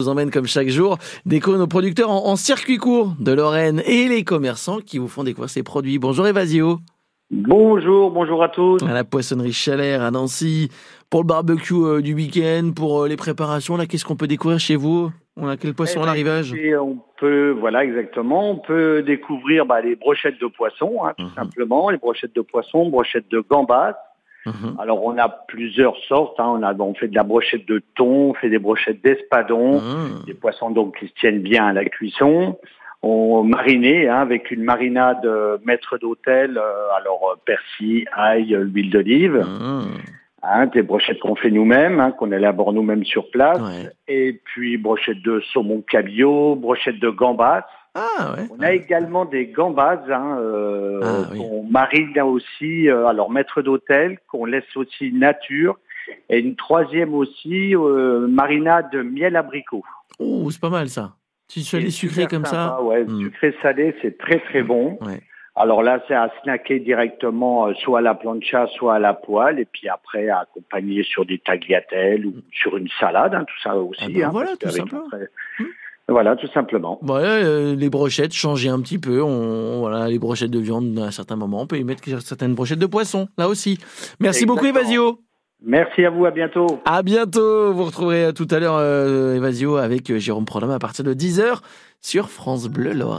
vous emmène comme chaque jour découvrir nos producteurs en, circuit court de Lorraine et les commerçants qui vous font découvrir ces produits. Bonjour Evasio. Bonjour, bonjour à tous. À la poissonnerie Chalère à Nancy, pour le barbecue euh, du week-end, pour euh, les préparations, là, qu'est-ce qu'on peut découvrir chez vous? On a quel poisson eh à ben, l'arrivage? On peut, voilà, exactement. On peut découvrir bah, les brochettes de poisson, hein, tout mhm. simplement, les brochettes de poisson, brochettes de gambas, Mhm. Alors on a plusieurs sortes. Hein. On a on fait de la brochette de thon, on fait des brochettes d'espadon, mhm. des poissons donc qui se tiennent bien à la cuisson. On mariné hein, avec une marinade euh, maître d'hôtel. Euh, alors euh, persil, ail, huile d'olive. Mhm. Hein, des brochettes qu'on fait nous-mêmes, hein, qu'on élabore nous-mêmes sur place. Et puis brochettes de saumon cabillaud, brochettes de gambas. Ah, on a également des gambas hein, euh, ah, qu'on marine aussi, euh, alors maître d'hôtel, qu'on laisse aussi nature, et une troisième aussi, euh, marinade miel abricot. Oh, c'est pas mal ça. Tu salé sucré comme ça Ouais, hmm. sucré salé, c'est très très bon. Alors là, c'est à snacker directement, euh, soit à la plancha, soit à la poêle, et puis après à accompagner sur des tagliatelles ou sur une salade, hein, tout ça aussi. Ah ben voilà, tout simplement. Voilà, tout simplement. Voilà, euh, les brochettes, changer un petit peu. On, voilà, les brochettes de viande, à un certain moment, on peut y mettre certaines brochettes de poisson, là aussi. Merci beaucoup, Evasio. Merci à vous, à bientôt. À bientôt. Vous retrouverez tout à l'heure euh, Evasio avec euh, Jérôme Prodhomme à partir de 10h sur France Bleu Loire.